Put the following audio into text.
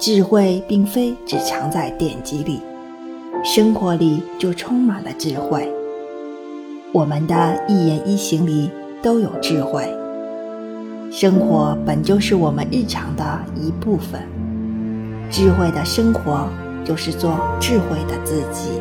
智慧并非只藏在典籍里生活里就充满了智慧。我们的一言一行里都有智慧。生活本就是我们日常的一部分。智慧的生活就是做智慧的自己。